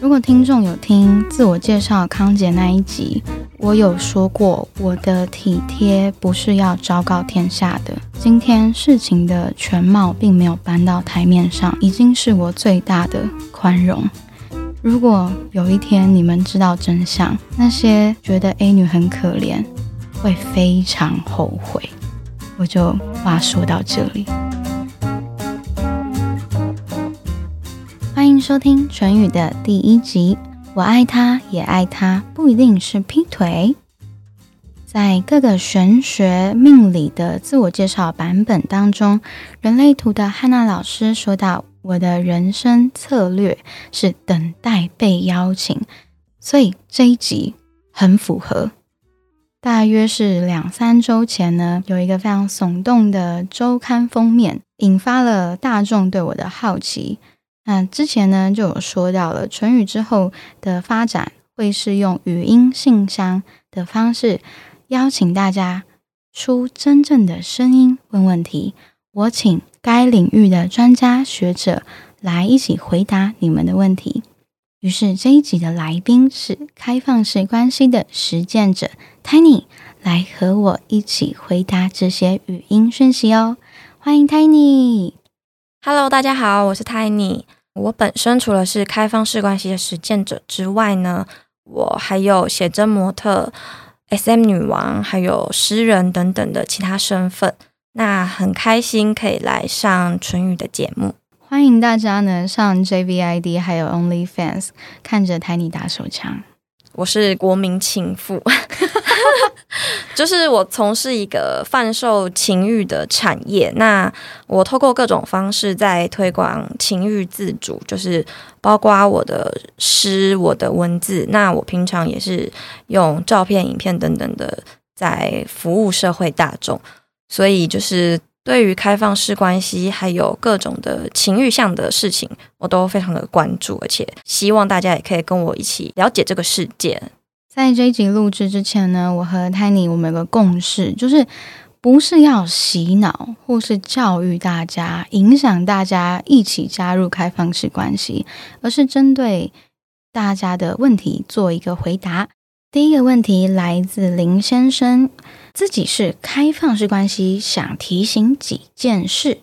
如果听众有听自我介绍康姐那一集，我有说过我的体贴不是要昭告天下的。今天事情的全貌并没有搬到台面上，已经是我最大的宽容。如果有一天你们知道真相，那些觉得 A 女很可怜，会非常后悔。我就话说到这里。迎收听唇语的第一集。我爱他，也爱他，不一定是劈腿。在各个玄学命理的自我介绍版本当中，人类图的汉娜老师说到：“我的人生策略是等待被邀请。”所以这一集很符合。大约是两三周前呢，有一个非常耸动的周刊封面，引发了大众对我的好奇。那之前呢，就有说到了唇语之后的发展，会是用语音信箱的方式邀请大家出真正的声音问问题。我请该领域的专家学者来一起回答你们的问题。于是这一集的来宾是开放式关系的实践者 Tiny，来和我一起回答这些语音讯息哦。欢迎 Tiny，Hello，大家好，我是 Tiny。我本身除了是开放式关系的实践者之外呢，我还有写真模特、SM 女王，还有诗人等等的其他身份。那很开心可以来上唇语的节目，欢迎大家呢上 JVID 还有 OnlyFans 看着台你打手枪。我是国民情妇。就是我从事一个贩售情欲的产业，那我透过各种方式在推广情欲自主，就是包括我的诗、我的文字。那我平常也是用照片、影片等等的在服务社会大众，所以就是对于开放式关系还有各种的情欲向的事情，我都非常的关注，而且希望大家也可以跟我一起了解这个世界。在这一集录制之前呢，我和 Tiny 我们有个共识，就是不是要洗脑或是教育大家、影响大家一起加入开放式关系，而是针对大家的问题做一个回答。第一个问题来自林先生，自己是开放式关系，想提醒几件事。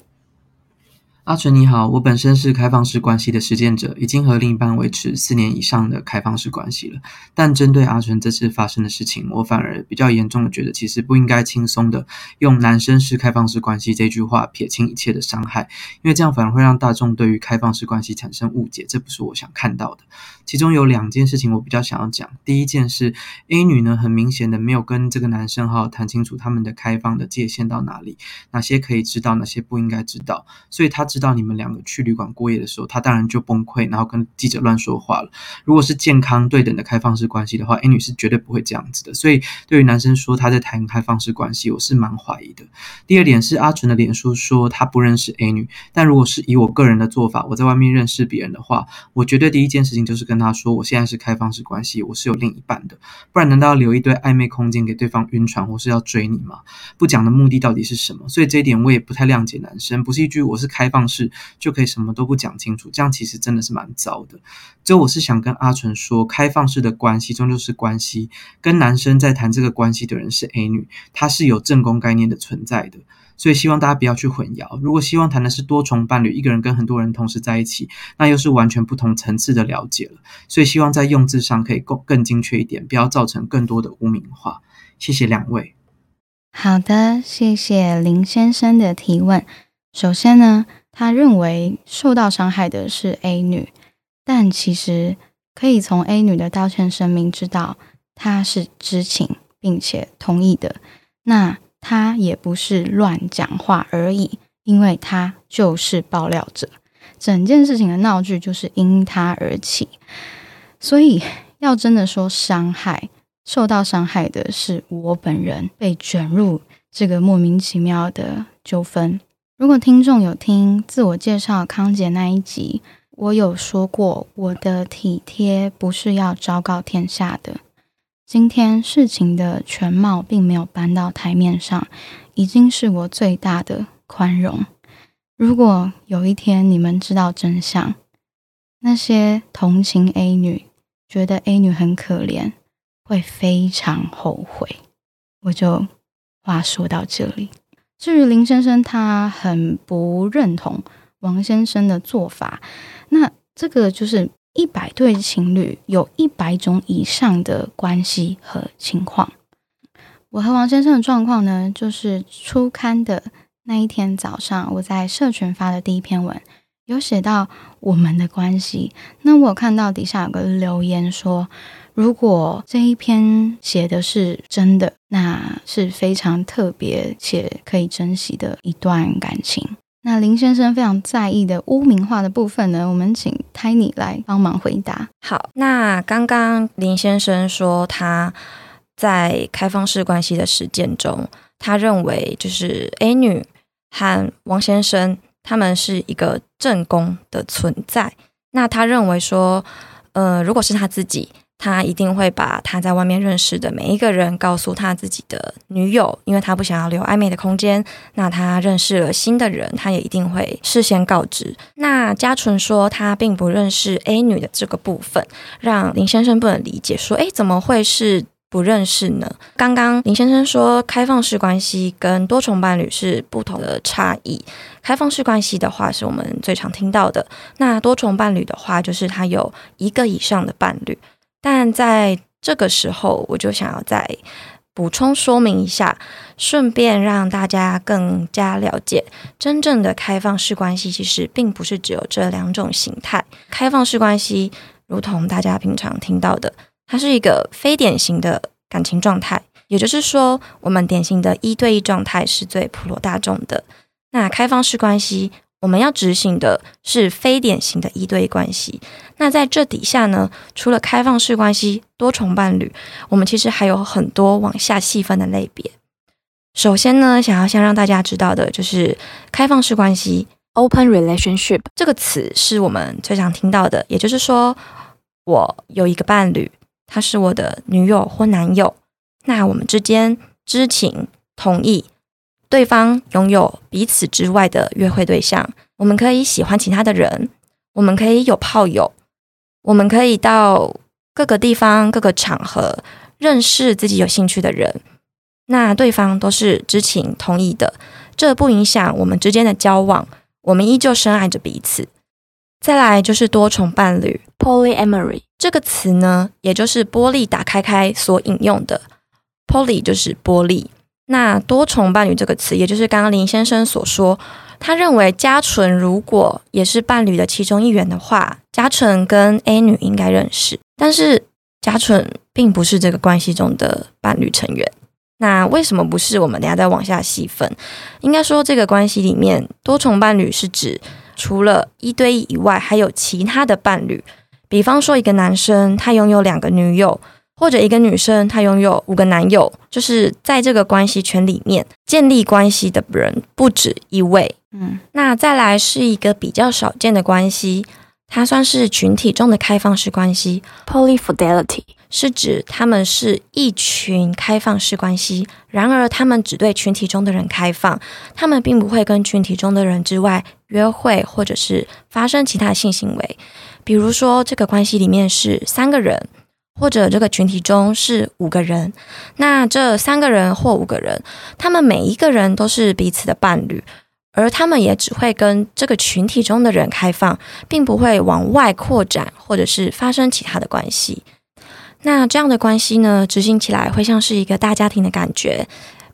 阿纯你好，我本身是开放式关系的实践者，已经和另一半维持四年以上的开放式关系了。但针对阿纯这次发生的事情，我反而比较严重的觉得，其实不应该轻松的用“男生是开放式关系”这句话撇清一切的伤害，因为这样反而会让大众对于开放式关系产生误解，这不是我想看到的。其中有两件事情我比较想要讲，第一件是 A 女呢，很明显的没有跟这个男生好好谈清楚他们的开放的界限到哪里，哪些可以知道，哪些不应该知道，所以他。知道你们两个去旅馆过夜的时候，他当然就崩溃，然后跟记者乱说话了。如果是健康对等的开放式关系的话，A 女是绝对不会这样子的。所以对于男生说他在谈开放式关系，我是蛮怀疑的。第二点是阿纯的脸书说他不认识 A 女，但如果是以我个人的做法，我在外面认识别人的话，我绝对第一件事情就是跟他说我现在是开放式关系，我是有另一半的。不然难道要留一堆暧昧空间给对方晕船或是要追你吗？不讲的目的到底是什么？所以这一点我也不太谅解男生，不是一句我是开放。式就可以什么都不讲清楚，这样其实真的是蛮糟的。最后我是想跟阿纯说，开放式的关系终究是关系，跟男生在谈这个关系的人是 A 女，她是有正宫概念的存在的，所以希望大家不要去混淆。如果希望谈的是多重伴侣，一个人跟很多人同时在一起，那又是完全不同层次的了解了。所以希望在用字上可以更更精确一点，不要造成更多的污名化。谢谢两位。好的，谢谢林先生的提问。首先呢。他认为受到伤害的是 A 女，但其实可以从 A 女的道歉声明知道，她是知情并且同意的。那她也不是乱讲话而已，因为她就是爆料者，整件事情的闹剧就是因她而起。所以要真的说伤害，受到伤害的是我本人，被卷入这个莫名其妙的纠纷。如果听众有听自我介绍康姐那一集，我有说过我的体贴不是要昭告天下的。今天事情的全貌并没有搬到台面上，已经是我最大的宽容。如果有一天你们知道真相，那些同情 A 女，觉得 A 女很可怜，会非常后悔。我就话说到这里。至于林先生，他很不认同王先生的做法。那这个就是一百对情侣有一百种以上的关系和情况。我和王先生的状况呢，就是初刊的那一天早上，我在社群发的第一篇文。有写到我们的关系，那我看到底下有个留言说，如果这一篇写的是真的，那是非常特别且可以珍惜的一段感情。那林先生非常在意的污名化的部分呢，我们请 Tiny 来帮忙回答。好，那刚刚林先生说他在开放式关系的实践中，他认为就是 A 女和王先生。他们是一个正宫的存在，那他认为说，呃，如果是他自己，他一定会把他在外面认识的每一个人告诉他自己的女友，因为他不想要留暧昧的空间。那他认识了新的人，他也一定会事先告知。那嘉纯说他并不认识 A 女的这个部分，让林先生不能理解，说，哎，怎么会是？不认识呢？刚刚林先生说，开放式关系跟多重伴侣是不同的差异。开放式关系的话，是我们最常听到的；那多重伴侣的话，就是他有一个以上的伴侣。但在这个时候，我就想要再补充说明一下，顺便让大家更加了解，真正的开放式关系其实并不是只有这两种形态。开放式关系，如同大家平常听到的。它是一个非典型的感情状态，也就是说，我们典型的一对一状态是最普罗大众的。那开放式关系，我们要执行的是非典型的一对一关系。那在这底下呢，除了开放式关系、多重伴侣，我们其实还有很多往下细分的类别。首先呢，想要先让大家知道的就是开放式关系 （open relationship） 这个词是我们最常听到的，也就是说，我有一个伴侣。她是我的女友或男友，那我们之间知情同意，对方拥有彼此之外的约会对象，我们可以喜欢其他的人，我们可以有炮友，我们可以到各个地方、各个场合认识自己有兴趣的人，那对方都是知情同意的，这不影响我们之间的交往，我们依旧深爱着彼此。再来就是多重伴侣。（polyamory） 这个词呢，也就是玻璃打开开所引用的。“poly” 就是玻璃。那多重伴侣这个词，也就是刚刚林先生所说，他认为嘉纯如果也是伴侣的其中一员的话，嘉纯跟 A 女应该认识，但是嘉纯并不是这个关系中的伴侣成员。那为什么不是？我们等下再往下细分。应该说，这个关系里面多重伴侣是指。除了一对一以外，还有其他的伴侣。比方说，一个男生他拥有两个女友，或者一个女生她拥有五个男友，就是在这个关系圈里面建立关系的人不止一位。嗯，那再来是一个比较少见的关系，它算是群体中的开放式关系 （polyfidelity）。是指他们是一群开放式关系，然而他们只对群体中的人开放，他们并不会跟群体中的人之外约会或者是发生其他性行为。比如说，这个关系里面是三个人，或者这个群体中是五个人，那这三个人或五个人，他们每一个人都是彼此的伴侣，而他们也只会跟这个群体中的人开放，并不会往外扩展或者是发生其他的关系。那这样的关系呢，执行起来会像是一个大家庭的感觉，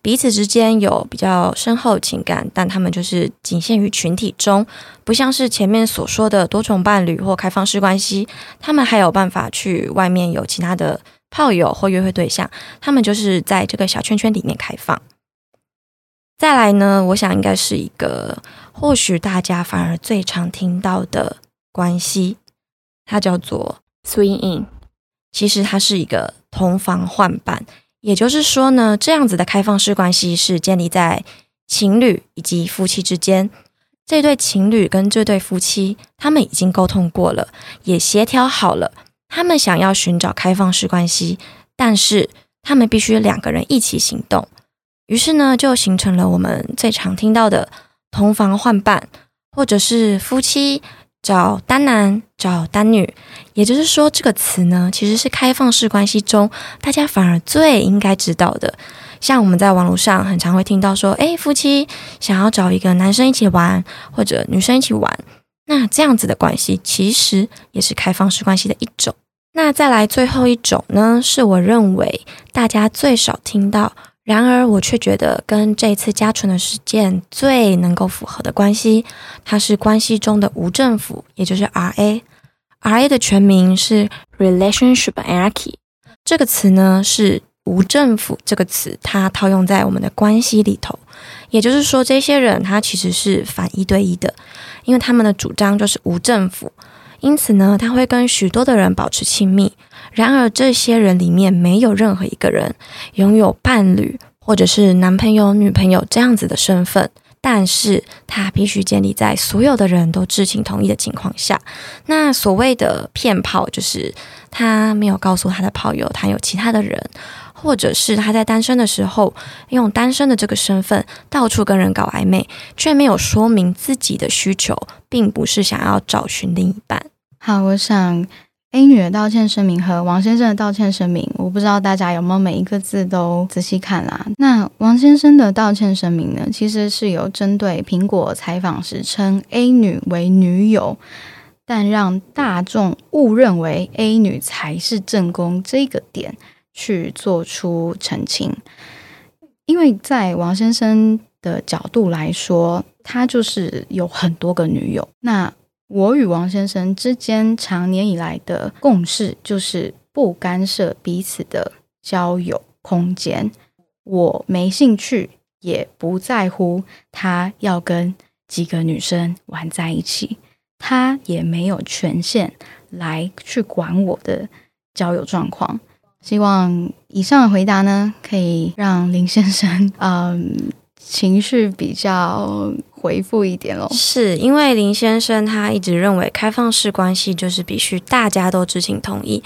彼此之间有比较深厚情感，但他们就是仅限于群体中，不像是前面所说的多重伴侣或开放式关系，他们还有办法去外面有其他的炮友或约会对象，他们就是在这个小圈圈里面开放。再来呢，我想应该是一个或许大家反而最常听到的关系，它叫做 swing in。其实它是一个同房换伴，也就是说呢，这样子的开放式关系是建立在情侣以及夫妻之间。这对情侣跟这对夫妻，他们已经沟通过了，也协调好了，他们想要寻找开放式关系，但是他们必须两个人一起行动。于是呢，就形成了我们最常听到的同房换伴，或者是夫妻找单男，找单女。也就是说，这个词呢，其实是开放式关系中大家反而最应该知道的。像我们在网络上很常会听到说，诶，夫妻想要找一个男生一起玩，或者女生一起玩，那这样子的关系其实也是开放式关系的一种。那再来最后一种呢，是我认为大家最少听到，然而我却觉得跟这次加纯的事件最能够符合的关系，它是关系中的无政府，也就是 R A。R A 的全名是 Relationship Anarchy，这个词呢是。无政府这个词，它套用在我们的关系里头，也就是说，这些人他其实是反一对一的，因为他们的主张就是无政府，因此呢，他会跟许多的人保持亲密。然而，这些人里面没有任何一个人拥有伴侣或者是男朋友、女朋友这样子的身份。但是他必须建立在所有的人都知情同意的情况下。那所谓的骗炮，就是他没有告诉他的炮友他有其他的人，或者是他在单身的时候用单身的这个身份到处跟人搞暧昧，却没有说明自己的需求，并不是想要找寻另一半。好，我想。A 女的道歉声明和王先生的道歉声明，我不知道大家有没有每一个字都仔细看啦。那王先生的道歉声明呢，其实是有针对苹果采访时称 A 女为女友，但让大众误认为 A 女才是正宫这个点去做出澄清。因为在王先生的角度来说，他就是有很多个女友。那我与王先生之间长年以来的共识就是不干涉彼此的交友空间。我没兴趣，也不在乎他要跟几个女生玩在一起，他也没有权限来去管我的交友状况。希望以上的回答呢，可以让林先生嗯情绪比较。回复一点喽，是因为林先生他一直认为开放式关系就是必须大家都知情同意。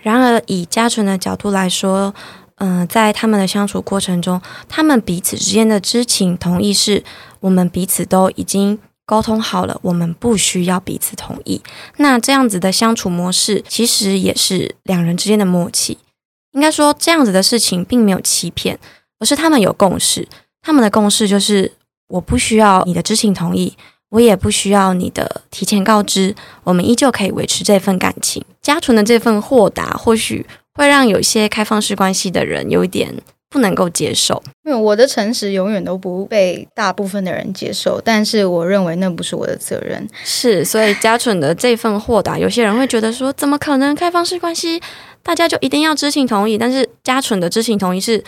然而以嘉纯的角度来说，嗯，在他们的相处过程中，他们彼此之间的知情同意是我们彼此都已经沟通好了，我们不需要彼此同意。那这样子的相处模式其实也是两人之间的默契。应该说这样子的事情并没有欺骗，而是他们有共识，他们的共识就是。我不需要你的知情同意，我也不需要你的提前告知，我们依旧可以维持这份感情。家纯的这份豁达，或许会让有些开放式关系的人有一点不能够接受。因为我的诚实永远都不被大部分的人接受，但是我认为那不是我的责任。是，所以家纯的这份豁达，有些人会觉得说，怎么可能开放式关系大家就一定要知情同意？但是家纯的知情同意是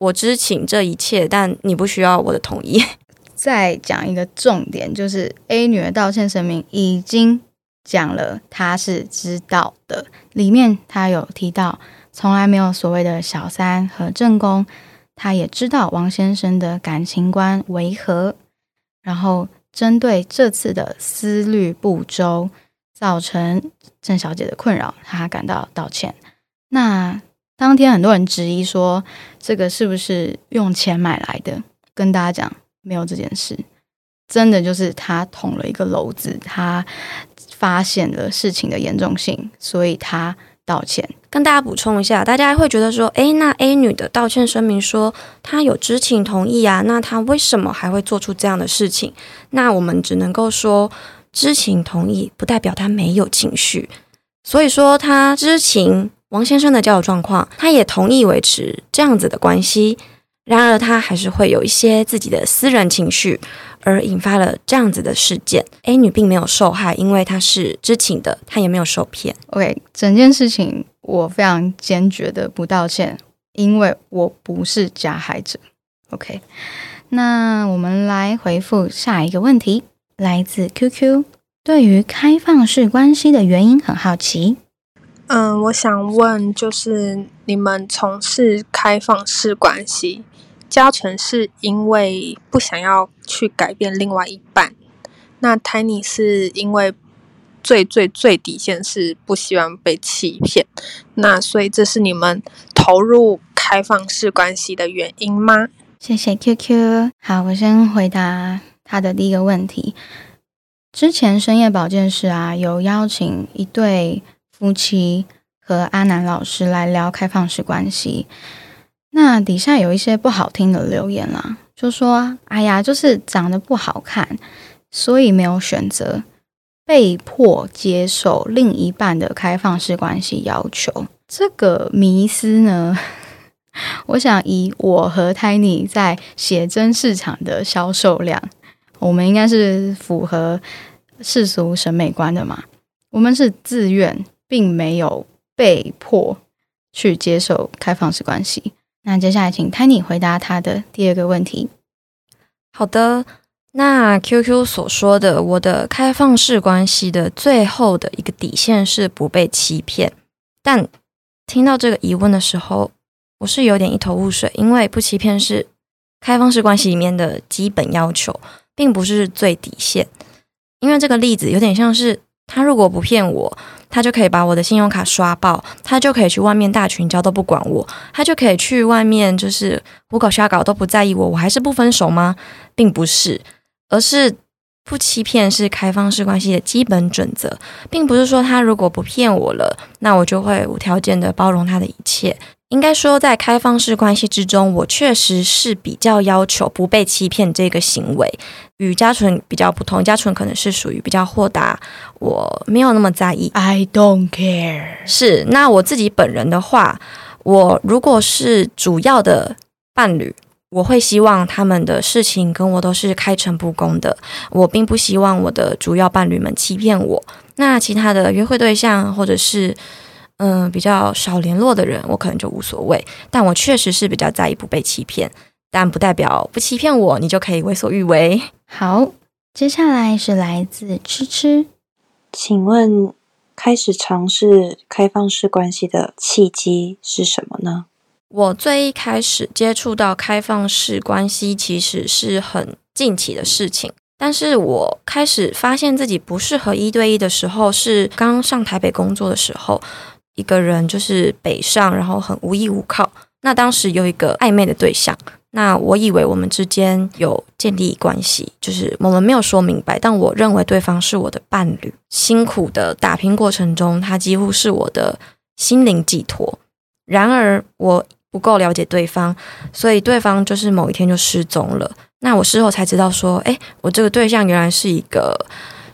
我知情这一切，但你不需要我的同意。再讲一个重点，就是 A 女的道歉声明已经讲了，她是知道的。里面她有提到，从来没有所谓的小三和正宫，她也知道王先生的感情观为何。然后针对这次的思虑不周，造成郑小姐的困扰，她感到道歉。那当天很多人质疑说，这个是不是用钱买来的？跟大家讲。没有这件事，真的就是他捅了一个篓子，他发现了事情的严重性，所以他道歉。跟大家补充一下，大家会觉得说，诶，那 A 女的道歉声明说她有知情同意啊，那她为什么还会做出这样的事情？那我们只能够说，知情同意不代表她没有情绪，所以说她知情王先生的交友状况，他也同意维持这样子的关系。然而，他还是会有一些自己的私人情绪，而引发了这样子的事件。A 女并没有受害，因为她是知情的，她也没有受骗。OK，整件事情我非常坚决的不道歉，因为我不是加害者。OK，那我们来回复下一个问题，来自 QQ，对于开放式关系的原因很好奇。嗯，我想问，就是你们从事开放式关系。嘉纯是因为不想要去改变另外一半，那 Tiny 是因为最最最底线是不希望被欺骗，那所以这是你们投入开放式关系的原因吗？谢谢 QQ。好，我先回答他的第一个问题。之前深夜保健室啊，有邀请一对夫妻和阿南老师来聊开放式关系。那底下有一些不好听的留言啦，就说：“哎呀，就是长得不好看，所以没有选择，被迫接受另一半的开放式关系要求。”这个迷思呢，我想以我和 Tiny 在写真市场的销售量。我们应该是符合世俗审美观的嘛？我们是自愿，并没有被迫去接受开放式关系。那接下来请 Tiny 回答他的第二个问题。好的，那 QQ 所说的我的开放式关系的最后的一个底线是不被欺骗，但听到这个疑问的时候，我是有点一头雾水，因为不欺骗是开放式关系里面的基本要求。并不是最底线，因为这个例子有点像是他如果不骗我，他就可以把我的信用卡刷爆，他就可以去外面大群交都不管我，他就可以去外面就是胡搞瞎搞都不在意我，我还是不分手吗？并不是，而是不欺骗是开放式关系的基本准则，并不是说他如果不骗我了，那我就会无条件的包容他的一切。应该说，在开放式关系之中，我确实是比较要求不被欺骗这个行为，与嘉纯比较不同。嘉纯可能是属于比较豁达，我没有那么在意。I don't care。是，那我自己本人的话，我如果是主要的伴侣，我会希望他们的事情跟我都是开诚布公的。我并不希望我的主要伴侣们欺骗我。那其他的约会对象或者是。嗯，比较少联络的人，我可能就无所谓。但我确实是比较在意不被欺骗，但不代表不欺骗我，你就可以为所欲为。好，接下来是来自吃吃，请问开始尝试开放式关系的契机是什么呢？我最一开始接触到开放式关系，其实是很近期的事情。但是我开始发现自己不适合一对一的时候，是刚上台北工作的时候。一个人就是北上，然后很无依无靠。那当时有一个暧昧的对象，那我以为我们之间有建立关系，就是我们没有说明白，但我认为对方是我的伴侣。辛苦的打拼过程中，他几乎是我的心灵寄托。然而我不够了解对方，所以对方就是某一天就失踪了。那我事后才知道说，哎，我这个对象原来是一个。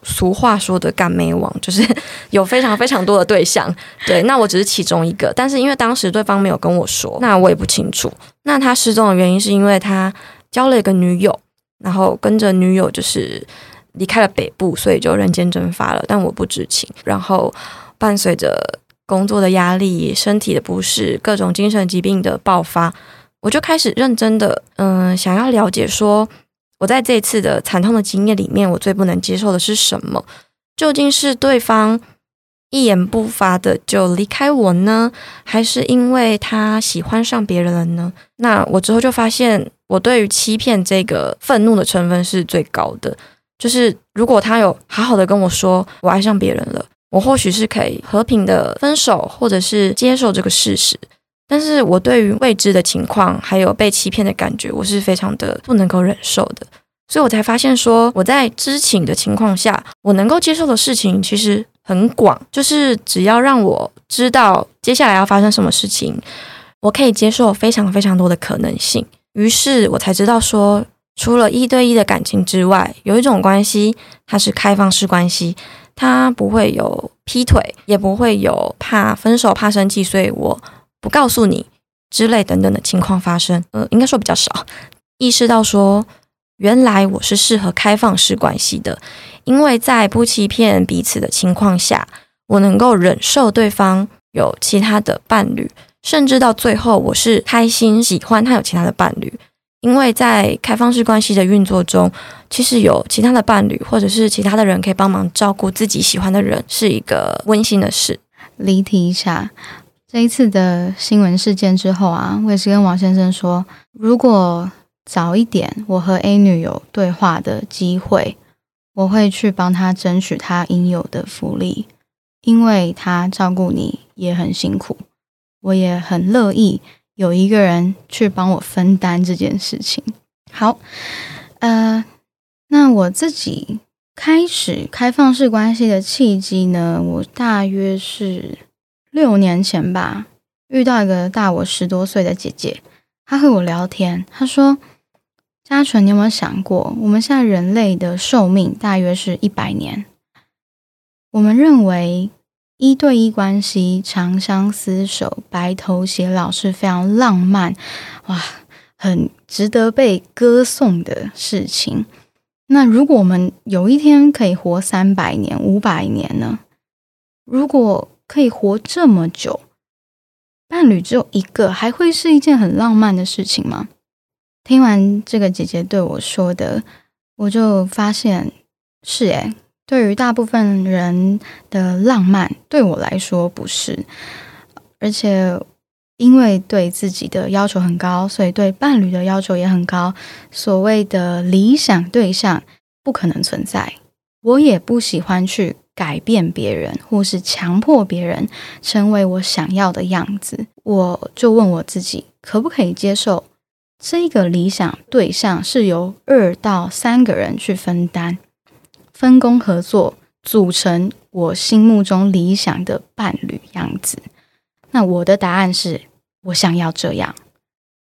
俗话说的“干妹王”就是 有非常非常多的对象，对，那我只是其中一个。但是因为当时对方没有跟我说，那我也不清楚。那他失踪的原因是因为他交了一个女友，然后跟着女友就是离开了北部，所以就人间蒸发了。但我不知情。然后伴随着工作的压力、身体的不适、各种精神疾病的爆发，我就开始认真的嗯，想要了解说。我在这一次的惨痛的经验里面，我最不能接受的是什么？究竟是对方一言不发的就离开我呢，还是因为他喜欢上别人了呢？那我之后就发现，我对于欺骗这个愤怒的成分是最高的。就是如果他有好好的跟我说我爱上别人了，我或许是可以和平的分手，或者是接受这个事实。但是我对于未知的情况，还有被欺骗的感觉，我是非常的不能够忍受的，所以我才发现说，我在知情的情况下，我能够接受的事情其实很广，就是只要让我知道接下来要发生什么事情，我可以接受非常非常多的可能性。于是我才知道说，除了一对一的感情之外，有一种关系，它是开放式关系，它不会有劈腿，也不会有怕分手、怕生气，所以我。不告诉你之类等等的情况发生，呃，应该说比较少。意识到说，原来我是适合开放式关系的，因为在不欺骗彼此的情况下，我能够忍受对方有其他的伴侣，甚至到最后我是开心喜欢他有其他的伴侣，因为在开放式关系的运作中，其实有其他的伴侣或者是其他的人可以帮忙照顾自己喜欢的人，是一个温馨的事。离题一下。这一次的新闻事件之后啊，我也是跟王先生说，如果早一点我和 A 女有对话的机会，我会去帮他争取他应有的福利，因为他照顾你也很辛苦，我也很乐意有一个人去帮我分担这件事情。好，呃，那我自己开始开放式关系的契机呢，我大约是六年前吧，遇到一个大我十多岁的姐姐，她和我聊天，她说：“嘉纯，你有没有想过，我们现在人类的寿命大约是一百年？我们认为一对一关系、长相厮守、白头偕老是非常浪漫，哇，很值得被歌颂的事情。”那如果我们有一天可以活三百年、五百年呢？如果可以活这么久，伴侣只有一个，还会是一件很浪漫的事情吗？听完这个姐姐对我说的，我就发现是诶，对于大部分人的浪漫，对我来说不是，而且。因为对自己的要求很高，所以对伴侣的要求也很高。所谓的理想对象不可能存在，我也不喜欢去改变别人，或是强迫别人成为我想要的样子。我就问我自己，可不可以接受这个理想对象是由二到三个人去分担、分工合作，组成我心目中理想的伴侣样子？那我的答案是我想要这样，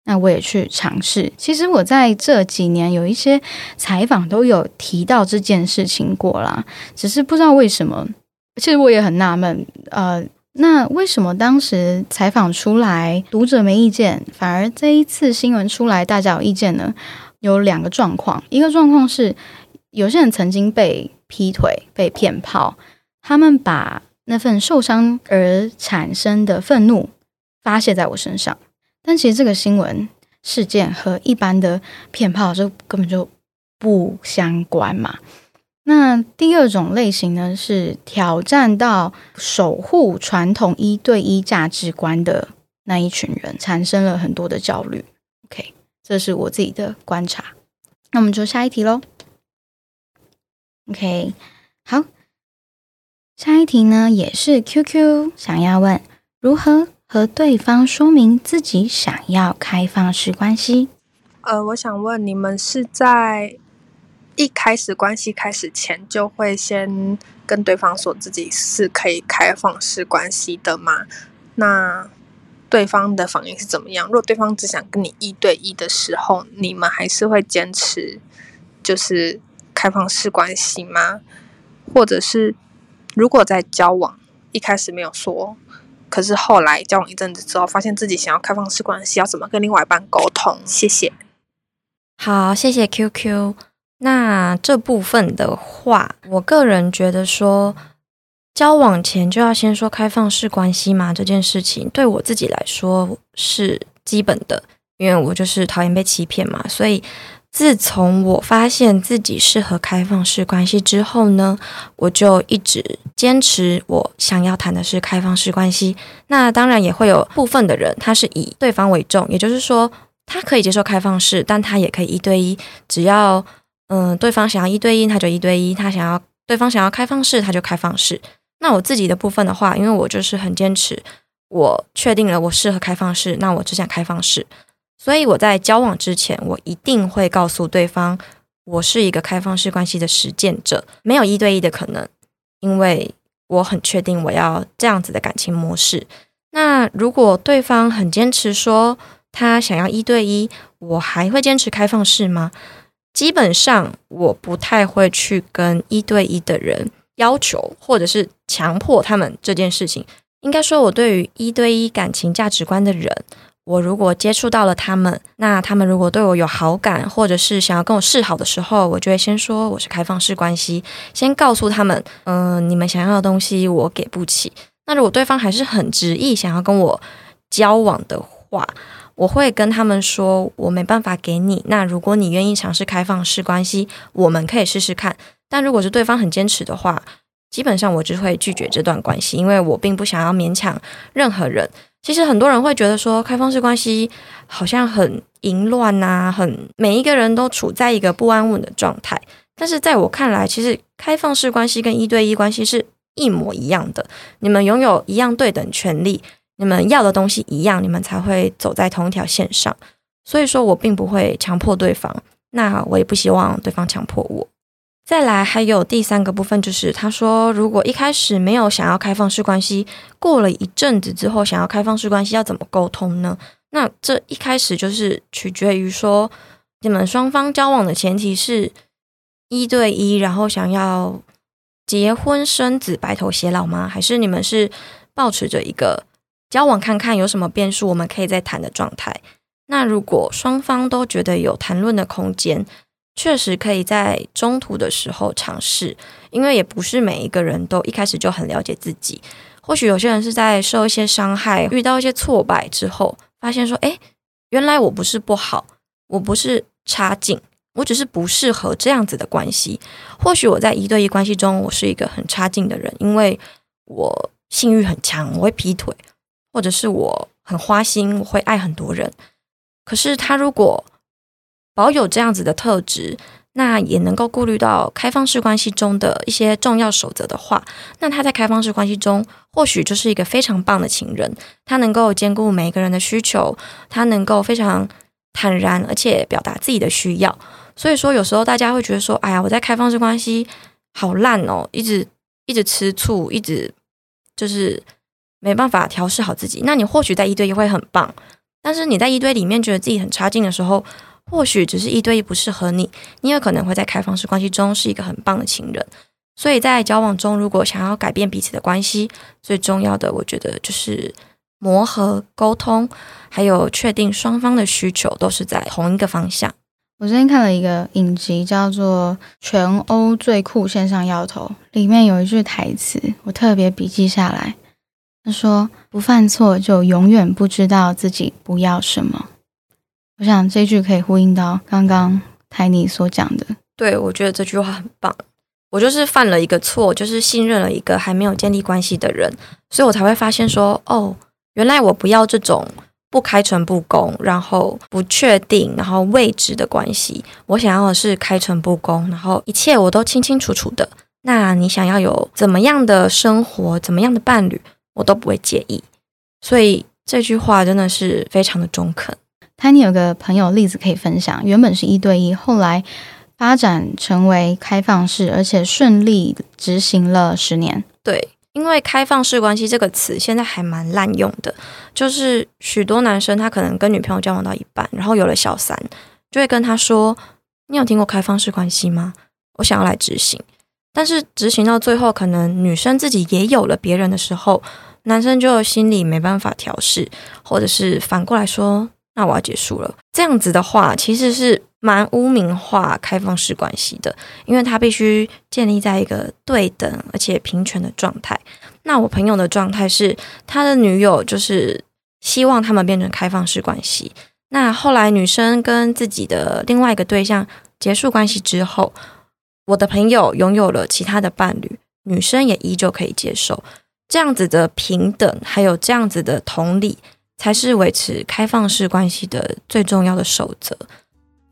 那我也去尝试。其实我在这几年有一些采访都有提到这件事情过啦，只是不知道为什么。其实我也很纳闷，呃，那为什么当时采访出来读者没意见，反而这一次新闻出来大家有意见呢？有两个状况，一个状况是有些人曾经被劈腿、被骗炮，他们把。那份受伤而产生的愤怒发泄在我身上，但其实这个新闻事件和一般的骗炮就根本就不相关嘛。那第二种类型呢，是挑战到守护传统一对一价值观的那一群人，产生了很多的焦虑。OK，这是我自己的观察。那我们就下一题喽。OK，好。下一题呢，也是 QQ 想要问如何和对方说明自己想要开放式关系。呃，我想问你们是在一开始关系开始前就会先跟对方说自己是可以开放式关系的吗？那对方的反应是怎么样？如果对方只想跟你一对一的时候，你们还是会坚持就是开放式关系吗？或者是？如果在交往一开始没有说，可是后来交往一阵子之后，发现自己想要开放式关系，要怎么跟另外一半沟通？谢谢。好，谢谢 QQ。那这部分的话，我个人觉得说，交往前就要先说开放式关系嘛，这件事情对我自己来说是基本的，因为我就是讨厌被欺骗嘛，所以。自从我发现自己适合开放式关系之后呢，我就一直坚持我想要谈的是开放式关系。那当然也会有部分的人，他是以对方为重，也就是说，他可以接受开放式，但他也可以一对一。只要嗯，对方想要一对一，他就一对一；他想要对方想要开放式，他就开放式。那我自己的部分的话，因为我就是很坚持，我确定了我适合开放式，那我只想开放式。所以我在交往之前，我一定会告诉对方，我是一个开放式关系的实践者，没有一对一的可能，因为我很确定我要这样子的感情模式。那如果对方很坚持说他想要一对一，我还会坚持开放式吗？基本上我不太会去跟一对一的人要求，或者是强迫他们这件事情。应该说，我对于一对一感情价值观的人。我如果接触到了他们，那他们如果对我有好感，或者是想要跟我示好的时候，我就会先说我是开放式关系，先告诉他们，嗯，你们想要的东西我给不起。那如果对方还是很执意想要跟我交往的话，我会跟他们说，我没办法给你。那如果你愿意尝试开放式关系，我们可以试试看。但如果是对方很坚持的话，基本上我就会拒绝这段关系，因为我并不想要勉强任何人。其实很多人会觉得说，开放式关系好像很淫乱呐，很每一个人都处在一个不安稳的状态。但是在我看来，其实开放式关系跟一对一关系是一模一样的，你们拥有一样对等权利，你们要的东西一样，你们才会走在同一条线上。所以说我并不会强迫对方，那我也不希望对方强迫我。再来还有第三个部分，就是他说，如果一开始没有想要开放式关系，过了一阵子之后想要开放式关系，要怎么沟通呢？那这一开始就是取决于说，你们双方交往的前提是一对一，然后想要结婚生子、白头偕老吗？还是你们是保持着一个交往看看有什么变数，我们可以再谈的状态？那如果双方都觉得有谈论的空间，确实可以在中途的时候尝试，因为也不是每一个人都一开始就很了解自己。或许有些人是在受一些伤害、遇到一些挫败之后，发现说：“哎，原来我不是不好，我不是差劲，我只是不适合这样子的关系。或许我在一对一关系中，我是一个很差劲的人，因为我性欲很强，我会劈腿，或者是我很花心，我会爱很多人。可是他如果……保有这样子的特质，那也能够顾虑到开放式关系中的一些重要守则的话，那他在开放式关系中或许就是一个非常棒的情人。他能够兼顾每个人的需求，他能够非常坦然，而且表达自己的需要。所以说，有时候大家会觉得说：“哎呀，我在开放式关系好烂哦，一直一直吃醋，一直就是没办法调试好自己。”那你或许在一对一会很棒，但是你在一堆里面觉得自己很差劲的时候。或许只是一对一不适合你，你有可能会在开放式关系中是一个很棒的情人。所以在交往中，如果想要改变彼此的关系，最重要的我觉得就是磨合、沟通，还有确定双方的需求都是在同一个方向。我最近看了一个影集，叫做《全欧最酷线上摇头》，里面有一句台词，我特别笔记下来。他说：“不犯错，就永远不知道自己不要什么。”我想这句可以呼应到刚刚泰尼所讲的。对，我觉得这句话很棒。我就是犯了一个错，就是信任了一个还没有建立关系的人，所以我才会发现说，哦，原来我不要这种不开诚布公，然后不确定，然后未知的关系。我想要的是开诚布公，然后一切我都清清楚楚的。那你想要有怎么样的生活，怎么样的伴侣，我都不会介意。所以这句话真的是非常的中肯。Tiny 有个朋友例子可以分享，原本是一对一，后来发展成为开放式，而且顺利执行了十年。对，因为开放式关系这个词现在还蛮滥用的，就是许多男生他可能跟女朋友交往到一半，然后有了小三，就会跟他说：“你有听过开放式关系吗？我想要来执行。”但是执行到最后，可能女生自己也有了别人的时候，男生就心里没办法调试，或者是反过来说。那我要结束了。这样子的话，其实是蛮污名化开放式关系的，因为他必须建立在一个对等而且平权的状态。那我朋友的状态是，他的女友就是希望他们变成开放式关系。那后来女生跟自己的另外一个对象结束关系之后，我的朋友拥有了其他的伴侣，女生也依旧可以接受这样子的平等，还有这样子的同理。才是维持开放式关系的最重要的守则，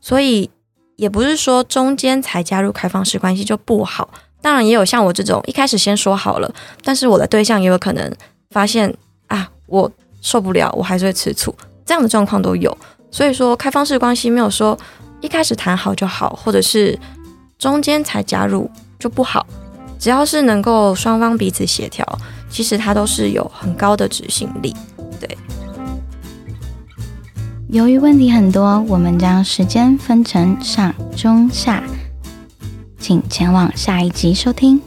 所以也不是说中间才加入开放式关系就不好。当然也有像我这种一开始先说好了，但是我的对象也有可能发现啊，我受不了，我还是会吃醋，这样的状况都有。所以说开放式关系没有说一开始谈好就好，或者是中间才加入就不好，只要是能够双方彼此协调，其实它都是有很高的执行力。由于问题很多，我们将时间分成上、中、下，请前往下一集收听。